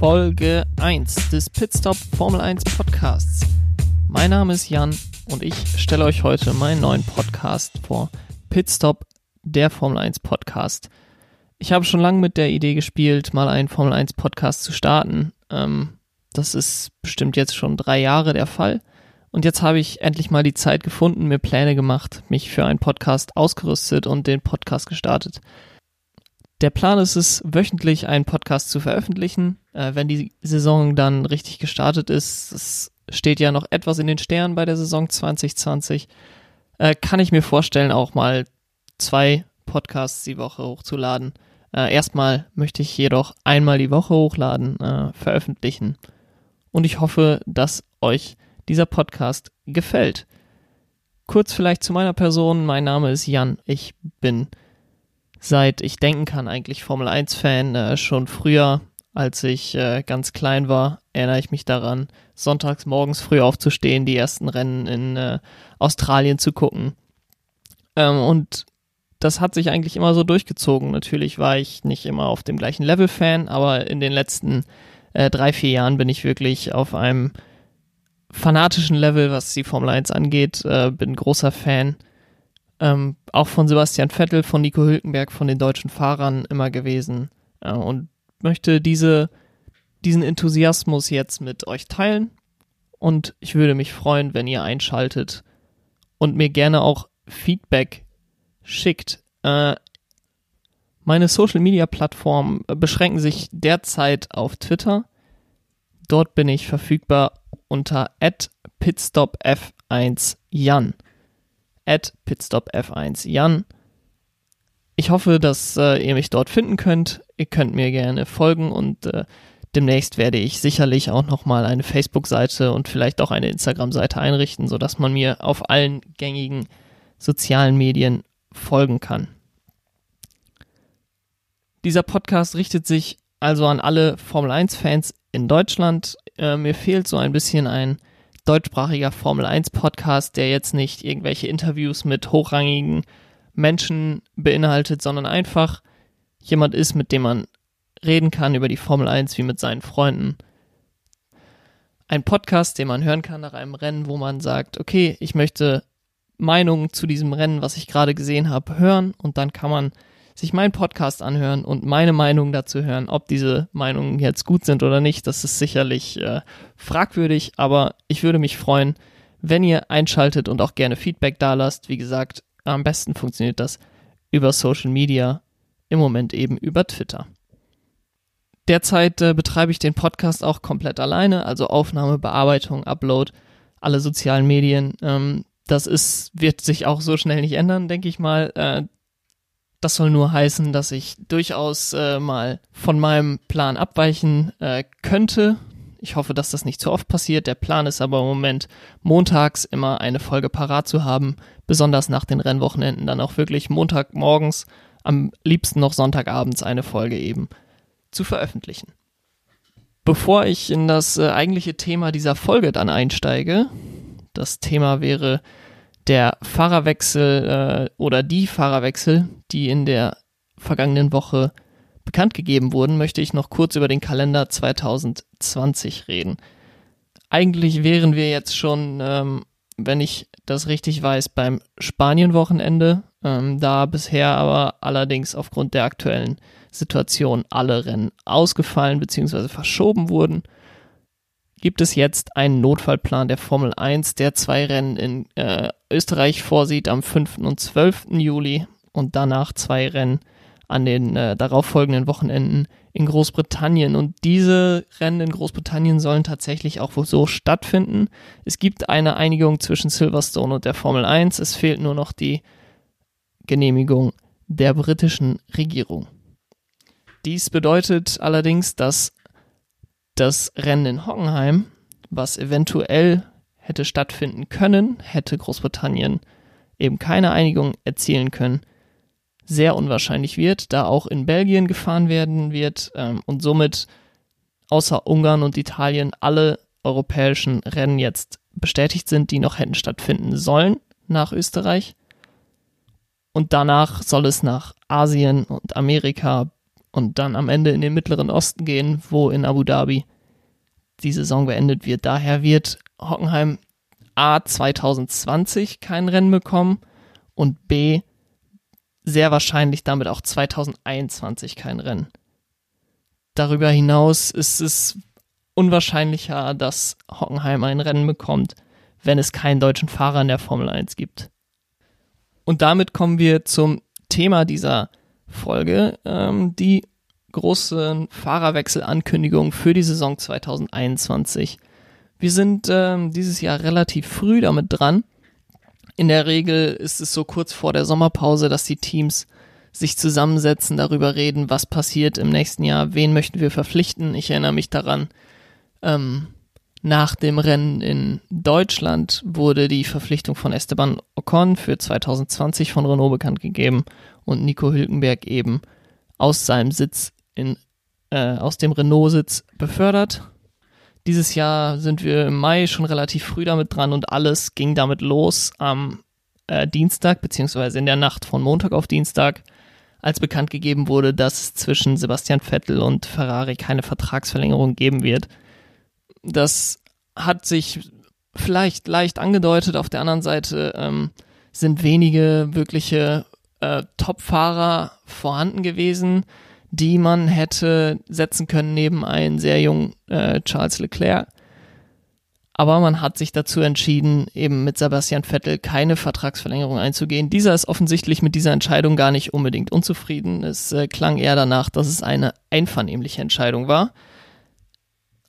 Folge 1 des Pitstop Formel 1 Podcasts. Mein Name ist Jan und ich stelle euch heute meinen neuen Podcast vor. Pitstop, der Formel 1 Podcast. Ich habe schon lange mit der Idee gespielt, mal einen Formel 1 Podcast zu starten. Ähm, das ist bestimmt jetzt schon drei Jahre der Fall. Und jetzt habe ich endlich mal die Zeit gefunden, mir Pläne gemacht, mich für einen Podcast ausgerüstet und den Podcast gestartet. Der Plan ist es, wöchentlich einen Podcast zu veröffentlichen, äh, wenn die Saison dann richtig gestartet ist. Es steht ja noch etwas in den Sternen bei der Saison 2020. Äh, kann ich mir vorstellen, auch mal zwei Podcasts die Woche hochzuladen. Äh, erstmal möchte ich jedoch einmal die Woche hochladen, äh, veröffentlichen. Und ich hoffe, dass euch dieser Podcast gefällt. Kurz vielleicht zu meiner Person. Mein Name ist Jan. Ich bin seit ich denken kann eigentlich Formel 1 Fan. Äh, schon früher, als ich äh, ganz klein war, erinnere ich mich daran, sonntags morgens früh aufzustehen, die ersten Rennen in äh, Australien zu gucken. Ähm, und das hat sich eigentlich immer so durchgezogen. Natürlich war ich nicht immer auf dem gleichen Level Fan, aber in den letzten äh, drei, vier Jahren bin ich wirklich auf einem fanatischen Level, was die Formel 1 angeht. Äh, bin großer Fan. Ähm, auch von Sebastian Vettel, von Nico Hülkenberg, von den deutschen Fahrern immer gewesen. Äh, und möchte diese, diesen Enthusiasmus jetzt mit euch teilen. Und ich würde mich freuen, wenn ihr einschaltet und mir gerne auch Feedback schickt. Äh, meine Social Media Plattformen beschränken sich derzeit auf Twitter. Dort bin ich verfügbar unter pitstopf1jan. At pitstopf1jan. Ich hoffe, dass äh, ihr mich dort finden könnt. Ihr könnt mir gerne folgen und äh, demnächst werde ich sicherlich auch nochmal eine Facebook-Seite und vielleicht auch eine Instagram-Seite einrichten, sodass man mir auf allen gängigen sozialen Medien folgen kann. Dieser Podcast richtet sich also an alle Formel 1-Fans in Deutschland. Äh, mir fehlt so ein bisschen ein deutschsprachiger Formel 1 Podcast, der jetzt nicht irgendwelche Interviews mit hochrangigen Menschen beinhaltet, sondern einfach jemand ist, mit dem man reden kann über die Formel 1 wie mit seinen Freunden. Ein Podcast, den man hören kann nach einem Rennen, wo man sagt, okay, ich möchte Meinungen zu diesem Rennen, was ich gerade gesehen habe, hören und dann kann man sich meinen Podcast anhören und meine Meinung dazu hören. Ob diese Meinungen jetzt gut sind oder nicht, das ist sicherlich äh, fragwürdig, aber ich würde mich freuen, wenn ihr einschaltet und auch gerne Feedback da lasst. Wie gesagt, am besten funktioniert das über Social Media, im Moment eben über Twitter. Derzeit äh, betreibe ich den Podcast auch komplett alleine, also Aufnahme, Bearbeitung, Upload, alle sozialen Medien. Ähm, das ist, wird sich auch so schnell nicht ändern, denke ich mal. Äh, das soll nur heißen, dass ich durchaus äh, mal von meinem Plan abweichen äh, könnte. Ich hoffe, dass das nicht zu oft passiert. Der Plan ist aber im Moment, montags immer eine Folge parat zu haben, besonders nach den Rennwochenenden dann auch wirklich Montagmorgens, am liebsten noch Sonntagabends eine Folge eben zu veröffentlichen. Bevor ich in das äh, eigentliche Thema dieser Folge dann einsteige, das Thema wäre der Fahrerwechsel äh, oder die Fahrerwechsel, die in der vergangenen Woche bekannt gegeben wurden, möchte ich noch kurz über den Kalender 2020 reden. Eigentlich wären wir jetzt schon, ähm, wenn ich das richtig weiß, beim Spanien-Wochenende, ähm, da bisher aber allerdings aufgrund der aktuellen Situation alle Rennen ausgefallen bzw. verschoben wurden gibt es jetzt einen Notfallplan der Formel 1, der zwei Rennen in äh, Österreich vorsieht am 5. und 12. Juli und danach zwei Rennen an den äh, darauffolgenden Wochenenden in Großbritannien. Und diese Rennen in Großbritannien sollen tatsächlich auch so stattfinden. Es gibt eine Einigung zwischen Silverstone und der Formel 1. Es fehlt nur noch die Genehmigung der britischen Regierung. Dies bedeutet allerdings, dass das Rennen in Hockenheim, was eventuell hätte stattfinden können, hätte Großbritannien eben keine Einigung erzielen können, sehr unwahrscheinlich wird, da auch in Belgien gefahren werden wird ähm, und somit außer Ungarn und Italien alle europäischen Rennen jetzt bestätigt sind, die noch hätten stattfinden sollen nach Österreich. Und danach soll es nach Asien und Amerika und dann am Ende in den Mittleren Osten gehen, wo in Abu Dhabi die Saison beendet wird. Daher wird Hockenheim A 2020 kein Rennen bekommen und B sehr wahrscheinlich damit auch 2021 kein Rennen. Darüber hinaus ist es unwahrscheinlicher, dass Hockenheim ein Rennen bekommt, wenn es keinen deutschen Fahrer in der Formel 1 gibt. Und damit kommen wir zum Thema dieser Folge, ähm, die großen Fahrerwechselankündigungen für die Saison 2021. Wir sind ähm, dieses Jahr relativ früh damit dran. In der Regel ist es so kurz vor der Sommerpause, dass die Teams sich zusammensetzen, darüber reden, was passiert im nächsten Jahr, wen möchten wir verpflichten. Ich erinnere mich daran, ähm, nach dem Rennen in Deutschland wurde die Verpflichtung von Esteban Ocon für 2020 von Renault bekannt gegeben und Nico Hülkenberg eben aus seinem Sitz in, äh, aus dem Renault-Sitz befördert. Dieses Jahr sind wir im Mai schon relativ früh damit dran und alles ging damit los am äh, Dienstag, beziehungsweise in der Nacht von Montag auf Dienstag, als bekannt gegeben wurde, dass zwischen Sebastian Vettel und Ferrari keine Vertragsverlängerung geben wird. Das hat sich vielleicht leicht angedeutet. Auf der anderen Seite ähm, sind wenige wirkliche äh, Top-Fahrer vorhanden gewesen, die man hätte setzen können neben einen sehr jungen äh, Charles Leclerc. Aber man hat sich dazu entschieden, eben mit Sebastian Vettel keine Vertragsverlängerung einzugehen. Dieser ist offensichtlich mit dieser Entscheidung gar nicht unbedingt unzufrieden. Es äh, klang eher danach, dass es eine einvernehmliche Entscheidung war.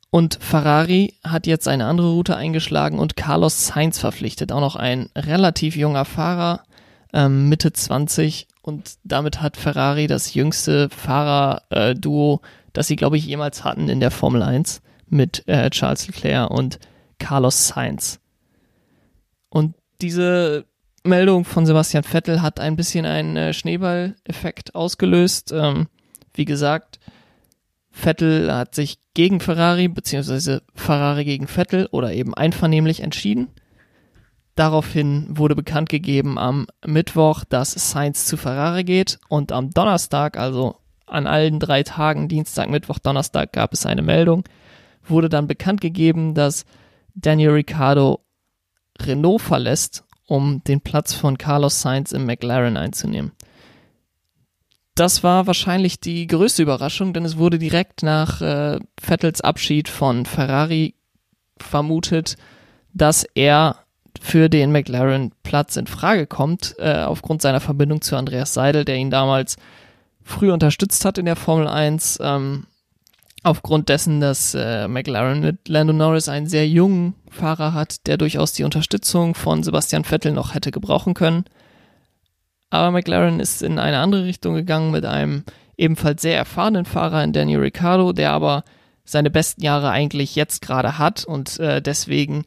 Und Ferrari hat jetzt eine andere Route eingeschlagen und Carlos Sainz verpflichtet. Auch noch ein relativ junger Fahrer, ähm, Mitte 20. Und damit hat Ferrari das jüngste Fahrerduo, äh, das sie, glaube ich, jemals hatten in der Formel 1 mit äh, Charles Leclerc und Carlos Sainz. Und diese Meldung von Sebastian Vettel hat ein bisschen einen äh, Schneeball-Effekt ausgelöst. Ähm, wie gesagt, Vettel hat sich gegen Ferrari beziehungsweise Ferrari gegen Vettel oder eben einvernehmlich entschieden. Daraufhin wurde bekannt gegeben am Mittwoch, dass Sainz zu Ferrari geht und am Donnerstag, also an allen drei Tagen, Dienstag, Mittwoch, Donnerstag, gab es eine Meldung, wurde dann bekannt gegeben, dass Daniel Ricciardo Renault verlässt, um den Platz von Carlos Sainz im McLaren einzunehmen. Das war wahrscheinlich die größte Überraschung, denn es wurde direkt nach äh, Vettels Abschied von Ferrari vermutet, dass er für den McLaren-Platz in Frage kommt, äh, aufgrund seiner Verbindung zu Andreas Seidel, der ihn damals früh unterstützt hat in der Formel 1. Ähm, aufgrund dessen, dass äh, McLaren mit Lando Norris einen sehr jungen Fahrer hat, der durchaus die Unterstützung von Sebastian Vettel noch hätte gebrauchen können. Aber McLaren ist in eine andere Richtung gegangen mit einem ebenfalls sehr erfahrenen Fahrer in Daniel Ricciardo, der aber seine besten Jahre eigentlich jetzt gerade hat und äh, deswegen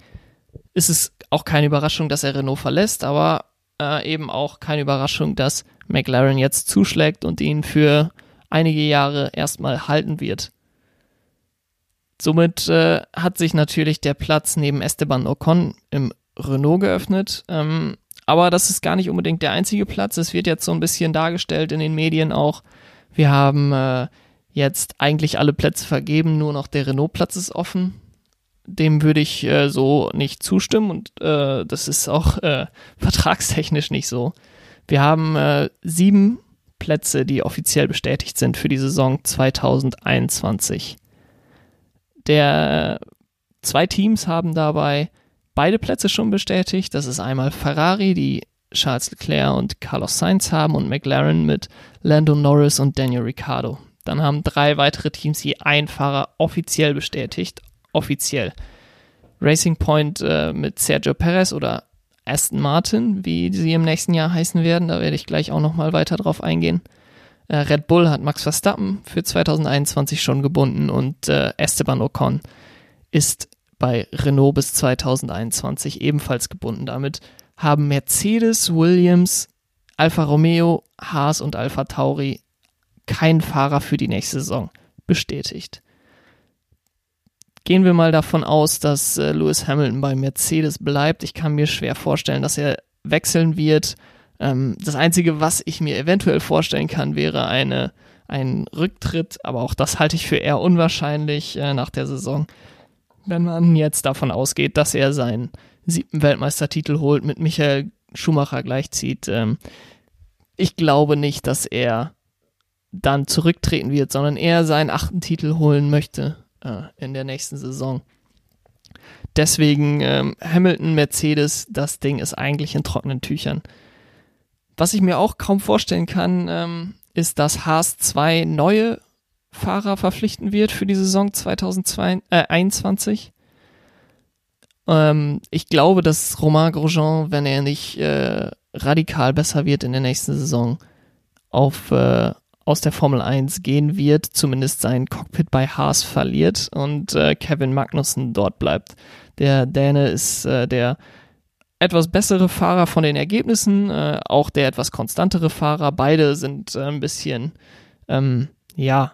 ist es auch keine Überraschung, dass er Renault verlässt, aber äh, eben auch keine Überraschung, dass McLaren jetzt zuschlägt und ihn für einige Jahre erstmal halten wird. Somit äh, hat sich natürlich der Platz neben Esteban Ocon im Renault geöffnet. Ähm, aber das ist gar nicht unbedingt der einzige Platz. Es wird jetzt so ein bisschen dargestellt in den Medien auch. Wir haben äh, jetzt eigentlich alle Plätze vergeben, nur noch der Renault-Platz ist offen. Dem würde ich äh, so nicht zustimmen und äh, das ist auch äh, vertragstechnisch nicht so. Wir haben äh, sieben Plätze, die offiziell bestätigt sind für die Saison 2021. Der zwei Teams haben dabei beide Plätze schon bestätigt. Das ist einmal Ferrari, die Charles Leclerc und Carlos Sainz haben und McLaren mit Lando Norris und Daniel Ricciardo. Dann haben drei weitere Teams je ein Fahrer offiziell bestätigt. Offiziell. Racing Point äh, mit Sergio Perez oder Aston Martin, wie sie im nächsten Jahr heißen werden. Da werde ich gleich auch nochmal weiter drauf eingehen. Äh, Red Bull hat Max Verstappen für 2021 schon gebunden und äh, Esteban Ocon ist bei Renault bis 2021 ebenfalls gebunden. Damit haben Mercedes, Williams, Alfa Romeo, Haas und Alfa Tauri keinen Fahrer für die nächste Saison bestätigt. Gehen wir mal davon aus, dass äh, Lewis Hamilton bei Mercedes bleibt. Ich kann mir schwer vorstellen, dass er wechseln wird. Ähm, das Einzige, was ich mir eventuell vorstellen kann, wäre eine einen Rücktritt, aber auch das halte ich für eher unwahrscheinlich äh, nach der Saison. Wenn man jetzt davon ausgeht, dass er seinen siebten Weltmeistertitel holt, mit Michael Schumacher gleichzieht, ähm, ich glaube nicht, dass er dann zurücktreten wird, sondern er seinen achten Titel holen möchte äh, in der nächsten Saison. Deswegen ähm, Hamilton, Mercedes, das Ding ist eigentlich in trockenen Tüchern. Was ich mir auch kaum vorstellen kann, ähm, ist, dass Haas zwei neue Fahrer verpflichten wird für die Saison 2021. Äh, ähm, ich glaube, dass Romain Grosjean, wenn er nicht äh, radikal besser wird in der nächsten Saison, auf, äh, aus der Formel 1 gehen wird, zumindest sein Cockpit bei Haas verliert und äh, Kevin Magnussen dort bleibt. Der Däne ist äh, der etwas bessere Fahrer von den Ergebnissen, äh, auch der etwas konstantere Fahrer. Beide sind äh, ein bisschen, ähm, ja,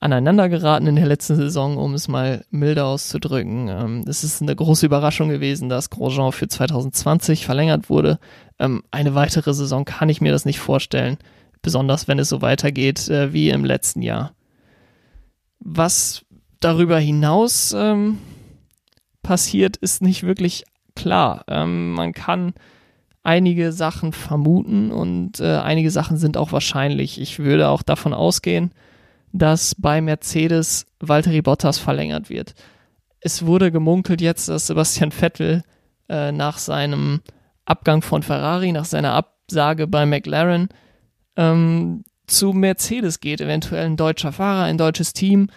aneinander geraten in der letzten Saison, um es mal milder auszudrücken. Ähm, es ist eine große Überraschung gewesen, dass Grosjean für 2020 verlängert wurde. Ähm, eine weitere Saison kann ich mir das nicht vorstellen, besonders wenn es so weitergeht äh, wie im letzten Jahr. Was darüber hinaus ähm, passiert, ist nicht wirklich klar. Ähm, man kann einige Sachen vermuten und äh, einige Sachen sind auch wahrscheinlich. Ich würde auch davon ausgehen, dass bei Mercedes Valtteri Bottas verlängert wird. Es wurde gemunkelt jetzt, dass Sebastian Vettel äh, nach seinem Abgang von Ferrari, nach seiner Absage bei McLaren ähm, zu Mercedes geht, eventuell ein deutscher Fahrer, ein deutsches Team.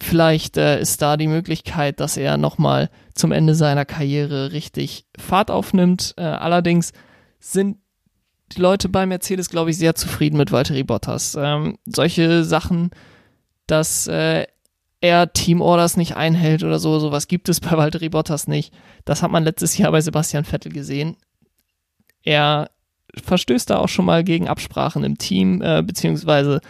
Vielleicht äh, ist da die Möglichkeit, dass er nochmal zum Ende seiner Karriere richtig Fahrt aufnimmt. Äh, allerdings sind die Leute bei Mercedes, glaube ich, sehr zufrieden mit Valtteri Bottas. Ähm, solche Sachen, dass äh, er Teamorders nicht einhält oder so, sowas gibt es bei Valtteri Bottas nicht. Das hat man letztes Jahr bei Sebastian Vettel gesehen. Er verstößt da auch schon mal gegen Absprachen im Team, äh, beziehungsweise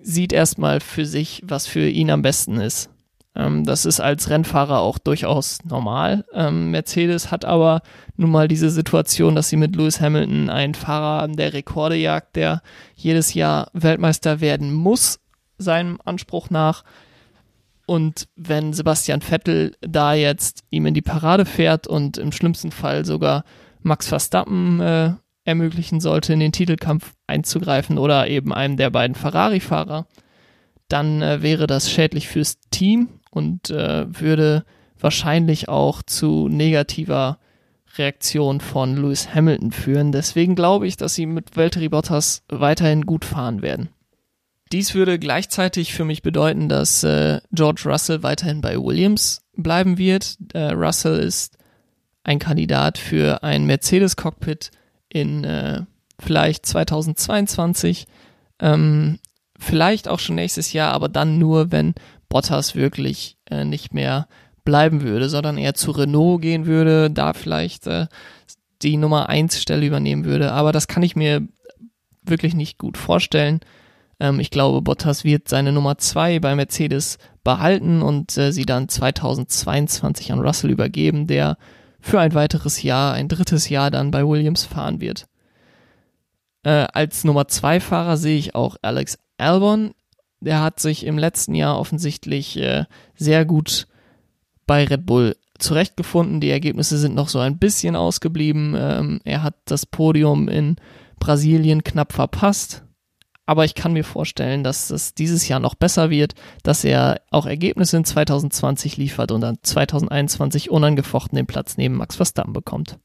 sieht erstmal für sich, was für ihn am besten ist. Ähm, das ist als Rennfahrer auch durchaus normal. Ähm, Mercedes hat aber nun mal diese Situation, dass sie mit Lewis Hamilton einen Fahrer der Rekorde jagt, der jedes Jahr Weltmeister werden muss, seinem Anspruch nach. Und wenn Sebastian Vettel da jetzt ihm in die Parade fährt und im schlimmsten Fall sogar Max Verstappen äh, ermöglichen sollte, in den Titelkampf einzugreifen oder eben einem der beiden Ferrari-Fahrer, dann äh, wäre das schädlich fürs Team und äh, würde wahrscheinlich auch zu negativer Reaktion von Lewis Hamilton führen. Deswegen glaube ich, dass sie mit Valtteri Bottas weiterhin gut fahren werden. Dies würde gleichzeitig für mich bedeuten, dass äh, George Russell weiterhin bei Williams bleiben wird. Äh, Russell ist ein Kandidat für ein Mercedes-Cockpit in äh, vielleicht 2022, ähm, vielleicht auch schon nächstes Jahr, aber dann nur, wenn Bottas wirklich äh, nicht mehr bleiben würde, sondern eher zu Renault gehen würde, da vielleicht äh, die Nummer 1 Stelle übernehmen würde. Aber das kann ich mir wirklich nicht gut vorstellen. Ähm, ich glaube, Bottas wird seine Nummer 2 bei Mercedes behalten und äh, sie dann 2022 an Russell übergeben, der für ein weiteres Jahr, ein drittes Jahr dann bei Williams fahren wird. Äh, als Nummer 2 Fahrer sehe ich auch Alex Albon der hat sich im letzten Jahr offensichtlich äh, sehr gut bei Red Bull zurechtgefunden. Die Ergebnisse sind noch so ein bisschen ausgeblieben. Ähm, er hat das Podium in Brasilien knapp verpasst. Aber ich kann mir vorstellen, dass es dieses Jahr noch besser wird, dass er auch Ergebnisse in 2020 liefert und dann 2021 unangefochten den Platz neben Max Verstappen bekommt.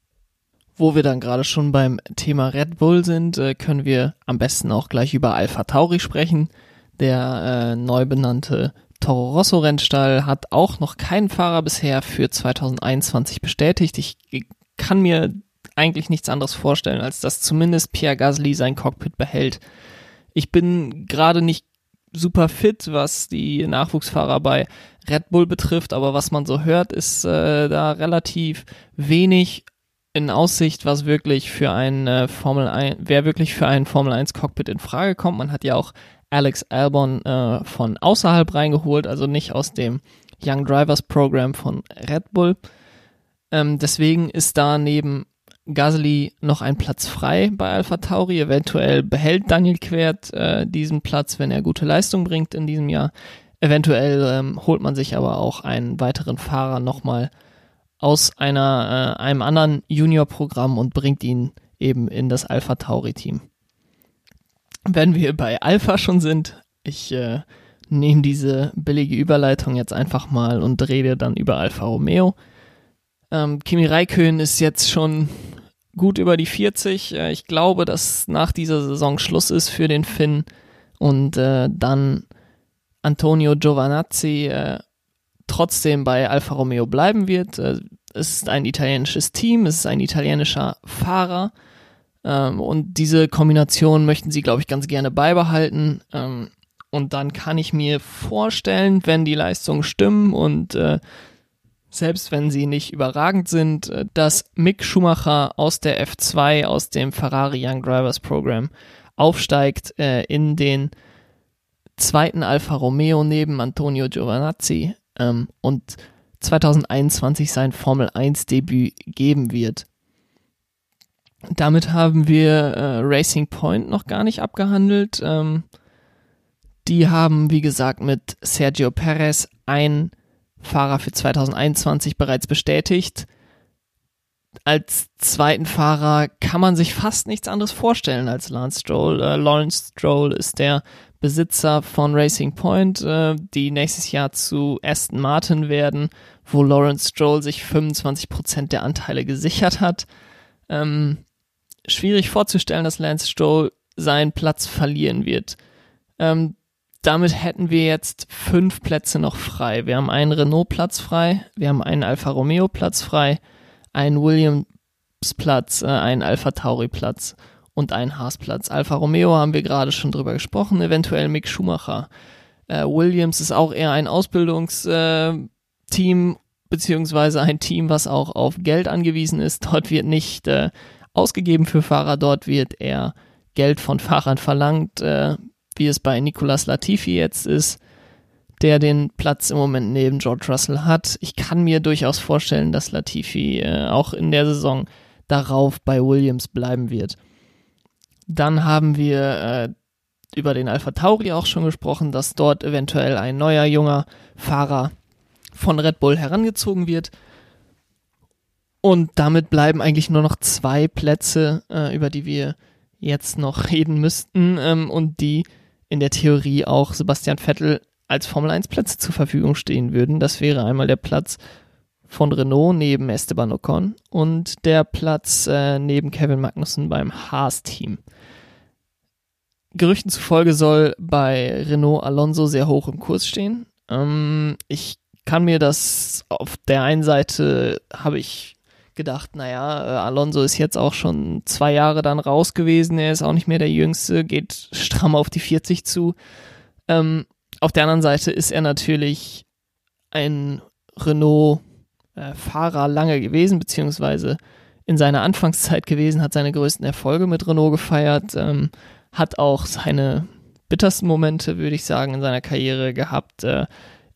Wo wir dann gerade schon beim Thema Red Bull sind, äh, können wir am besten auch gleich über Alpha Tauri sprechen. Der äh, neu benannte Toro Rosso Rennstall hat auch noch keinen Fahrer bisher für 2021 bestätigt. Ich kann mir eigentlich nichts anderes vorstellen, als dass zumindest Pierre Gasly sein Cockpit behält. Ich bin gerade nicht super fit, was die Nachwuchsfahrer bei Red Bull betrifft, aber was man so hört, ist äh, da relativ wenig in Aussicht, was wirklich für ein äh, Formel 1, wer wirklich für ein Formel 1 Cockpit in Frage kommt. Man hat ja auch Alex Albon äh, von außerhalb reingeholt, also nicht aus dem Young Drivers Program von Red Bull. Ähm, deswegen ist da neben Gasly noch einen Platz frei bei Alpha Tauri. Eventuell behält Daniel Quert äh, diesen Platz, wenn er gute Leistung bringt in diesem Jahr. Eventuell ähm, holt man sich aber auch einen weiteren Fahrer nochmal aus einer, äh, einem anderen Junior-Programm und bringt ihn eben in das Alpha Tauri-Team. Wenn wir bei Alpha schon sind, ich äh, nehme diese billige Überleitung jetzt einfach mal und rede dann über Alfa Romeo. Ähm, Kimi Räikkönen ist jetzt schon gut über die 40. Äh, ich glaube, dass nach dieser Saison Schluss ist für den Finn und äh, dann Antonio Giovanazzi äh, trotzdem bei Alfa Romeo bleiben wird. Äh, es ist ein italienisches Team, es ist ein italienischer Fahrer ähm, und diese Kombination möchten sie, glaube ich, ganz gerne beibehalten. Ähm, und dann kann ich mir vorstellen, wenn die Leistungen stimmen und äh, selbst wenn sie nicht überragend sind, äh, dass Mick Schumacher aus der F2, aus dem Ferrari Young Drivers Program aufsteigt äh, in den zweiten Alfa Romeo neben Antonio Giovanazzi ähm, und 2021 sein Formel 1 Debüt geben wird. Damit haben wir äh, Racing Point noch gar nicht abgehandelt. Ähm, die haben, wie gesagt, mit Sergio Perez einen Fahrer für 2021 bereits bestätigt. Als zweiten Fahrer kann man sich fast nichts anderes vorstellen als Lance Stroll. Äh, Lawrence Stroll ist der Besitzer von Racing Point, äh, die nächstes Jahr zu Aston Martin werden, wo Lawrence Stroll sich 25% der Anteile gesichert hat. Ähm, schwierig vorzustellen, dass Lance Stroll seinen Platz verlieren wird. Ähm, damit hätten wir jetzt fünf Plätze noch frei. Wir haben einen Renault-Platz frei, wir haben einen Alfa Romeo-Platz frei, einen Williams-Platz, äh, einen Alfa Tauri-Platz und einen Haas-Platz. Alfa Romeo haben wir gerade schon drüber gesprochen, eventuell Mick Schumacher. Äh, Williams ist auch eher ein Ausbildungsteam, äh, beziehungsweise ein Team, was auch auf Geld angewiesen ist. Dort wird nicht äh, ausgegeben für Fahrer, dort wird eher Geld von Fahrern verlangt. Äh, wie es bei Nicolas Latifi jetzt ist, der den Platz im Moment neben George Russell hat. Ich kann mir durchaus vorstellen, dass Latifi äh, auch in der Saison darauf bei Williams bleiben wird. Dann haben wir äh, über den Alpha Tauri auch schon gesprochen, dass dort eventuell ein neuer junger Fahrer von Red Bull herangezogen wird. Und damit bleiben eigentlich nur noch zwei Plätze, äh, über die wir jetzt noch reden müssten ähm, und die in der Theorie auch Sebastian Vettel als Formel 1 Plätze zur Verfügung stehen würden. Das wäre einmal der Platz von Renault neben Esteban Ocon und der Platz äh, neben Kevin Magnussen beim Haas-Team. Gerüchten zufolge soll bei Renault Alonso sehr hoch im Kurs stehen. Ähm, ich kann mir das auf der einen Seite habe ich gedacht, naja, äh, Alonso ist jetzt auch schon zwei Jahre dann raus gewesen, er ist auch nicht mehr der Jüngste, geht stramm auf die 40 zu. Ähm, auf der anderen Seite ist er natürlich ein Renault-Fahrer äh, lange gewesen, beziehungsweise in seiner Anfangszeit gewesen, hat seine größten Erfolge mit Renault gefeiert, ähm, hat auch seine bittersten Momente, würde ich sagen, in seiner Karriere gehabt. Äh,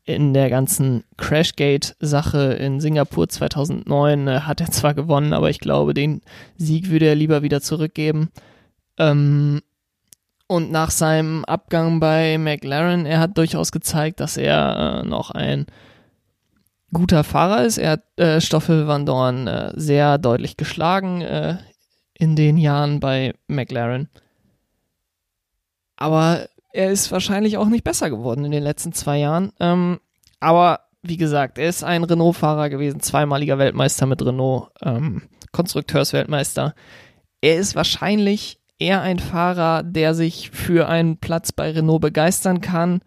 in der ganzen Crashgate-Sache in Singapur 2009 äh, hat er zwar gewonnen, aber ich glaube, den Sieg würde er lieber wieder zurückgeben. Ähm, und nach seinem Abgang bei McLaren, er hat durchaus gezeigt, dass er äh, noch ein guter Fahrer ist. Er hat äh, Stoffel Van Dorn äh, sehr deutlich geschlagen äh, in den Jahren bei McLaren. Aber er ist wahrscheinlich auch nicht besser geworden in den letzten zwei Jahren. Ähm, aber wie gesagt, er ist ein Renault-Fahrer gewesen, zweimaliger Weltmeister mit Renault, ähm, Konstrukteursweltmeister. Er ist wahrscheinlich eher ein Fahrer, der sich für einen Platz bei Renault begeistern kann,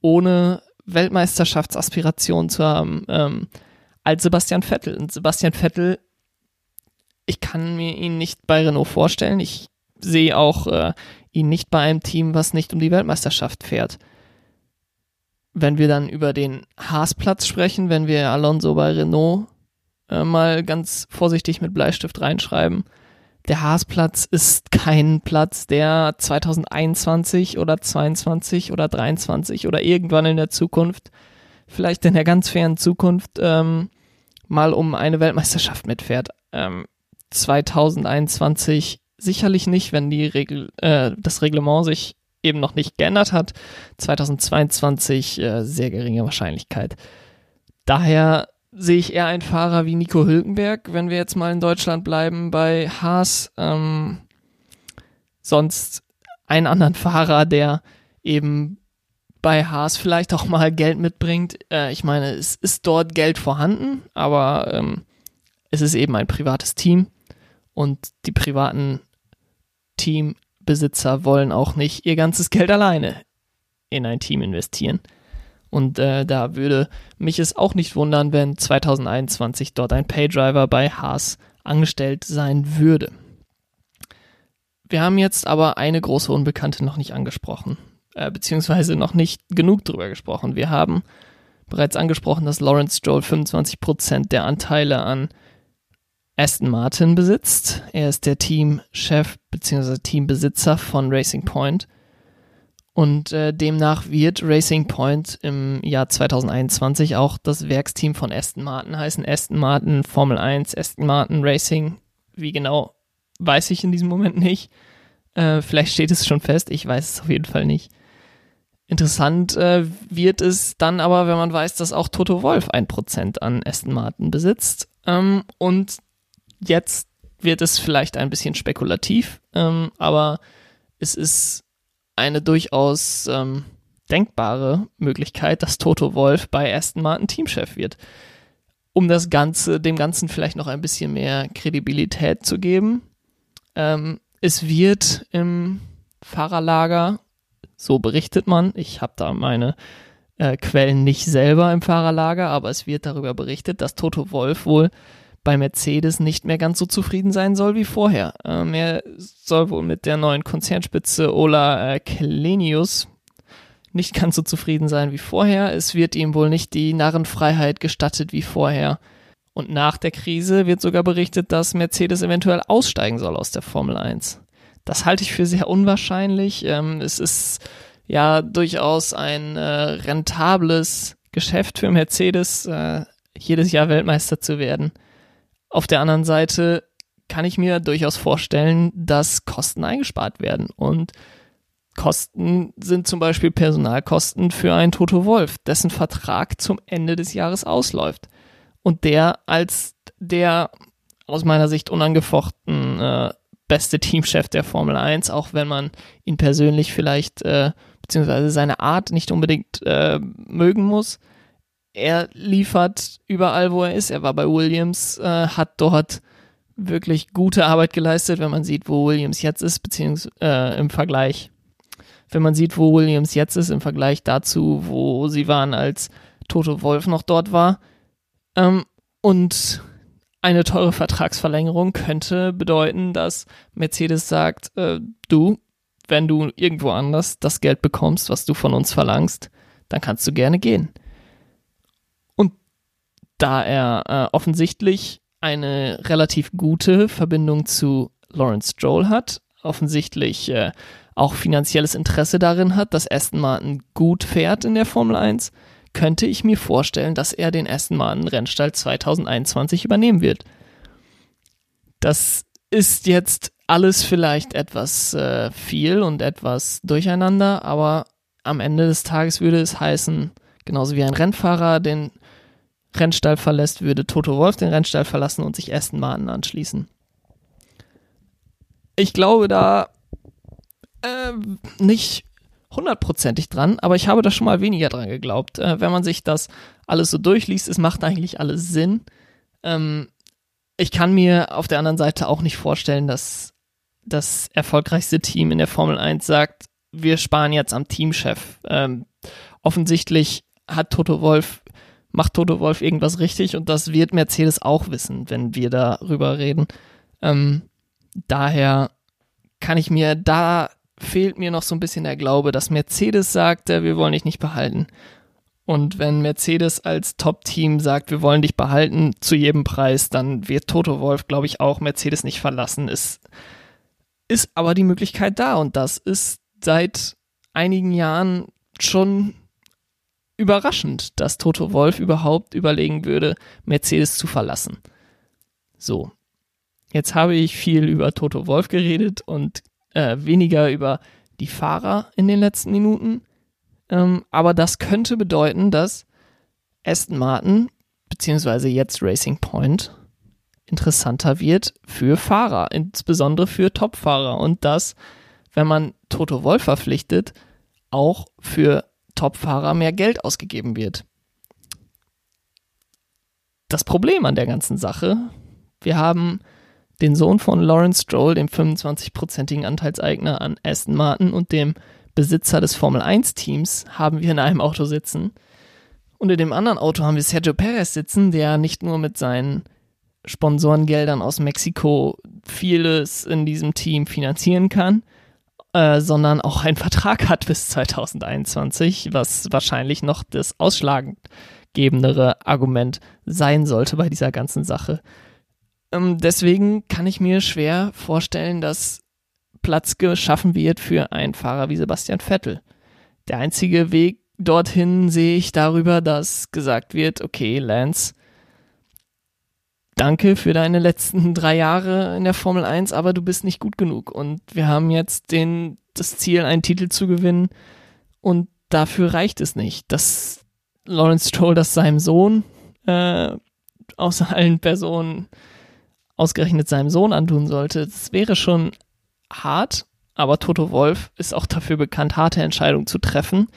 ohne Weltmeisterschaftsaspirationen zu haben, ähm, als Sebastian Vettel. Und Sebastian Vettel, ich kann mir ihn nicht bei Renault vorstellen. Ich sehe auch äh, ihn nicht bei einem Team, was nicht um die Weltmeisterschaft fährt. Wenn wir dann über den Haasplatz sprechen, wenn wir Alonso bei Renault äh, mal ganz vorsichtig mit Bleistift reinschreiben, der Haasplatz ist kein Platz, der 2021 oder 22 oder 23 oder irgendwann in der Zukunft, vielleicht in der ganz fernen Zukunft, ähm, mal um eine Weltmeisterschaft mitfährt. Ähm, 2021 sicherlich nicht, wenn die Regel, äh, das Reglement sich eben noch nicht geändert hat. 2022 äh, sehr geringe Wahrscheinlichkeit. Daher sehe ich eher einen Fahrer wie Nico Hülkenberg, wenn wir jetzt mal in Deutschland bleiben bei Haas. Ähm, sonst einen anderen Fahrer, der eben bei Haas vielleicht auch mal Geld mitbringt. Äh, ich meine, es ist dort Geld vorhanden, aber ähm, es ist eben ein privates Team und die privaten Teambesitzer wollen auch nicht ihr ganzes Geld alleine in ein Team investieren. Und äh, da würde mich es auch nicht wundern, wenn 2021 dort ein Paydriver bei Haas angestellt sein würde. Wir haben jetzt aber eine große Unbekannte noch nicht angesprochen, äh, beziehungsweise noch nicht genug drüber gesprochen. Wir haben bereits angesprochen, dass Lawrence Stroll 25% der Anteile an Aston Martin besitzt. Er ist der Teamchef bzw. Teambesitzer von Racing Point. Und äh, demnach wird Racing Point im Jahr 2021 auch das Werksteam von Aston Martin heißen. Aston Martin Formel 1, Aston Martin Racing. Wie genau, weiß ich in diesem Moment nicht. Äh, vielleicht steht es schon fest, ich weiß es auf jeden Fall nicht. Interessant äh, wird es dann aber, wenn man weiß, dass auch Toto Wolf ein Prozent an Aston Martin besitzt. Ähm, und Jetzt wird es vielleicht ein bisschen spekulativ, ähm, aber es ist eine durchaus ähm, denkbare Möglichkeit, dass Toto Wolf bei Aston Martin Teamchef wird. Um das Ganze, dem Ganzen vielleicht noch ein bisschen mehr Kredibilität zu geben. Ähm, es wird im Fahrerlager, so berichtet man, ich habe da meine äh, Quellen nicht selber im Fahrerlager, aber es wird darüber berichtet, dass Toto Wolf wohl bei Mercedes nicht mehr ganz so zufrieden sein soll wie vorher. Ähm, er soll wohl mit der neuen Konzernspitze Ola äh, Kelenius nicht ganz so zufrieden sein wie vorher. Es wird ihm wohl nicht die Narrenfreiheit gestattet wie vorher. Und nach der Krise wird sogar berichtet, dass Mercedes eventuell aussteigen soll aus der Formel 1. Das halte ich für sehr unwahrscheinlich. Ähm, es ist ja durchaus ein äh, rentables Geschäft für Mercedes, äh, jedes Jahr Weltmeister zu werden. Auf der anderen Seite kann ich mir durchaus vorstellen, dass Kosten eingespart werden. Und Kosten sind zum Beispiel Personalkosten für einen Toto Wolf, dessen Vertrag zum Ende des Jahres ausläuft. Und der als der aus meiner Sicht unangefochten äh, beste Teamchef der Formel 1, auch wenn man ihn persönlich vielleicht, äh, beziehungsweise seine Art nicht unbedingt äh, mögen muss, er liefert überall, wo er ist. Er war bei Williams, äh, hat dort wirklich gute Arbeit geleistet, wenn man sieht, wo Williams jetzt ist, beziehungsweise äh, im Vergleich. Wenn man sieht, wo Williams jetzt ist, im Vergleich dazu, wo sie waren, als Toto Wolf noch dort war. Ähm, und eine teure Vertragsverlängerung könnte bedeuten, dass Mercedes sagt, äh, du, wenn du irgendwo anders das Geld bekommst, was du von uns verlangst, dann kannst du gerne gehen da er äh, offensichtlich eine relativ gute Verbindung zu Lawrence Stroll hat, offensichtlich äh, auch finanzielles Interesse darin hat, dass Aston Martin gut fährt in der Formel 1, könnte ich mir vorstellen, dass er den Aston Martin Rennstall 2021 übernehmen wird. Das ist jetzt alles vielleicht etwas äh, viel und etwas durcheinander, aber am Ende des Tages würde es heißen, genauso wie ein Rennfahrer den Rennstall verlässt, würde Toto Wolf den Rennstall verlassen und sich Aston Martin anschließen. Ich glaube da äh, nicht hundertprozentig dran, aber ich habe da schon mal weniger dran geglaubt. Äh, wenn man sich das alles so durchliest, es macht eigentlich alles Sinn. Ähm, ich kann mir auf der anderen Seite auch nicht vorstellen, dass das erfolgreichste Team in der Formel 1 sagt, wir sparen jetzt am Teamchef. Ähm, offensichtlich hat Toto Wolf macht Toto Wolf irgendwas richtig und das wird Mercedes auch wissen, wenn wir darüber reden. Ähm, daher kann ich mir, da fehlt mir noch so ein bisschen der Glaube, dass Mercedes sagt, äh, wir wollen dich nicht behalten. Und wenn Mercedes als Top-Team sagt, wir wollen dich behalten zu jedem Preis, dann wird Toto Wolf, glaube ich, auch Mercedes nicht verlassen. Es ist aber die Möglichkeit da und das ist seit einigen Jahren schon überraschend, dass Toto Wolf überhaupt überlegen würde, Mercedes zu verlassen. So. Jetzt habe ich viel über Toto Wolf geredet und äh, weniger über die Fahrer in den letzten Minuten. Ähm, aber das könnte bedeuten, dass Aston Martin beziehungsweise jetzt Racing Point interessanter wird für Fahrer, insbesondere für Topfahrer und dass, wenn man Toto Wolf verpflichtet, auch für Topfahrer mehr Geld ausgegeben wird. Das Problem an der ganzen Sache, wir haben den Sohn von Lawrence Stroll, dem 25-prozentigen Anteilseigner an Aston Martin und dem Besitzer des Formel 1-Teams, haben wir in einem Auto sitzen. In dem anderen Auto haben wir Sergio Perez sitzen, der nicht nur mit seinen Sponsorengeldern aus Mexiko vieles in diesem Team finanzieren kann, äh, sondern auch einen Vertrag hat bis 2021, was wahrscheinlich noch das ausschlaggebendere Argument sein sollte bei dieser ganzen Sache. Ähm, deswegen kann ich mir schwer vorstellen, dass Platz geschaffen wird für einen Fahrer wie Sebastian Vettel. Der einzige Weg dorthin sehe ich darüber, dass gesagt wird, okay, Lance, danke für deine letzten drei Jahre in der Formel 1, aber du bist nicht gut genug. Und wir haben jetzt den, das Ziel, einen Titel zu gewinnen. Und dafür reicht es nicht, dass Lawrence Stroll das seinem Sohn äh, außer allen Personen ausgerechnet seinem Sohn antun sollte. Das wäre schon hart, aber Toto Wolf ist auch dafür bekannt, harte Entscheidungen zu treffen.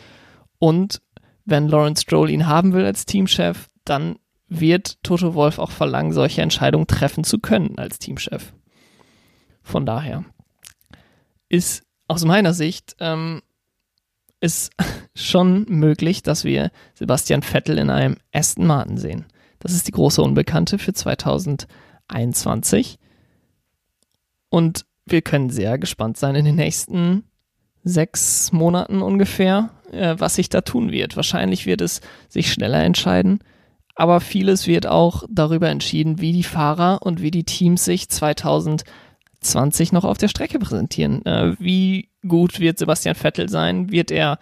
Und wenn Lawrence Stroll ihn haben will als Teamchef, dann wird Toto Wolf auch verlangen, solche Entscheidungen treffen zu können als Teamchef. Von daher ist aus meiner Sicht ähm, ist schon möglich, dass wir Sebastian Vettel in einem Aston Martin sehen. Das ist die große Unbekannte für 2021. Und wir können sehr gespannt sein in den nächsten sechs Monaten ungefähr, äh, was sich da tun wird. Wahrscheinlich wird es sich schneller entscheiden aber vieles wird auch darüber entschieden, wie die Fahrer und wie die Teams sich 2020 noch auf der Strecke präsentieren. Äh, wie gut wird Sebastian Vettel sein? Wird er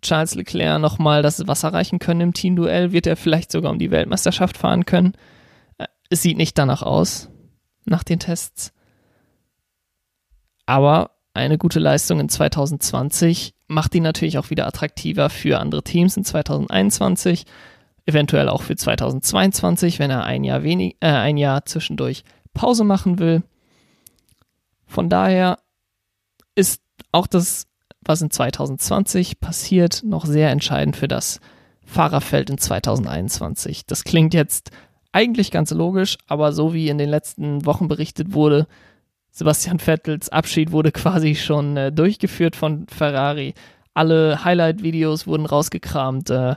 Charles Leclerc nochmal das Wasser reichen können im Teamduell? Wird er vielleicht sogar um die Weltmeisterschaft fahren können? Äh, es sieht nicht danach aus, nach den Tests. Aber eine gute Leistung in 2020 macht ihn natürlich auch wieder attraktiver für andere Teams in 2021 eventuell auch für 2022, wenn er ein Jahr wenig, äh, ein Jahr zwischendurch Pause machen will. Von daher ist auch das, was in 2020 passiert, noch sehr entscheidend für das Fahrerfeld in 2021. Das klingt jetzt eigentlich ganz logisch, aber so wie in den letzten Wochen berichtet wurde, Sebastian Vettels Abschied wurde quasi schon äh, durchgeführt von Ferrari. Alle Highlight-Videos wurden rausgekramt. Äh,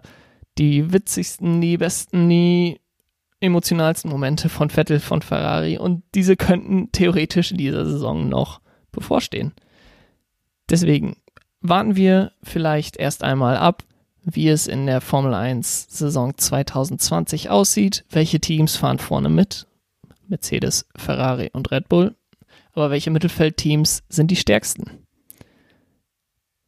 die witzigsten, die besten, die emotionalsten Momente von Vettel, von Ferrari und diese könnten theoretisch in dieser Saison noch bevorstehen. Deswegen warten wir vielleicht erst einmal ab, wie es in der Formel 1 Saison 2020 aussieht. Welche Teams fahren vorne mit? Mercedes, Ferrari und Red Bull. Aber welche Mittelfeldteams sind die stärksten?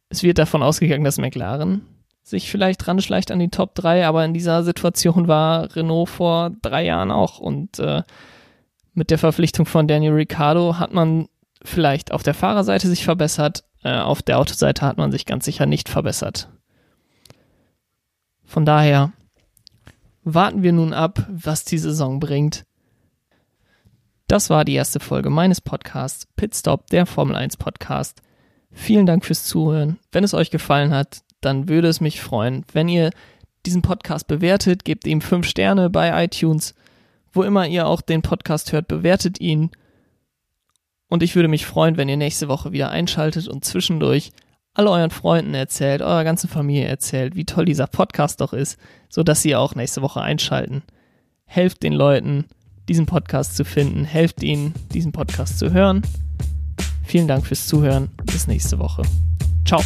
Es wird davon ausgegangen, dass McLaren sich vielleicht ranschleicht an die Top 3, aber in dieser Situation war Renault vor drei Jahren auch. Und äh, mit der Verpflichtung von Daniel Ricciardo hat man vielleicht auf der Fahrerseite sich verbessert, äh, auf der Autoseite hat man sich ganz sicher nicht verbessert. Von daher warten wir nun ab, was die Saison bringt. Das war die erste Folge meines Podcasts Pitstop, der Formel 1 Podcast. Vielen Dank fürs Zuhören. Wenn es euch gefallen hat, dann würde es mich freuen, wenn ihr diesen Podcast bewertet, gebt ihm fünf Sterne bei iTunes, wo immer ihr auch den Podcast hört, bewertet ihn. Und ich würde mich freuen, wenn ihr nächste Woche wieder einschaltet und zwischendurch alle euren Freunden erzählt, eurer ganzen Familie erzählt, wie toll dieser Podcast doch ist, sodass sie auch nächste Woche einschalten. Helft den Leuten, diesen Podcast zu finden, helft ihnen, diesen Podcast zu hören. Vielen Dank fürs Zuhören. Bis nächste Woche. Ciao.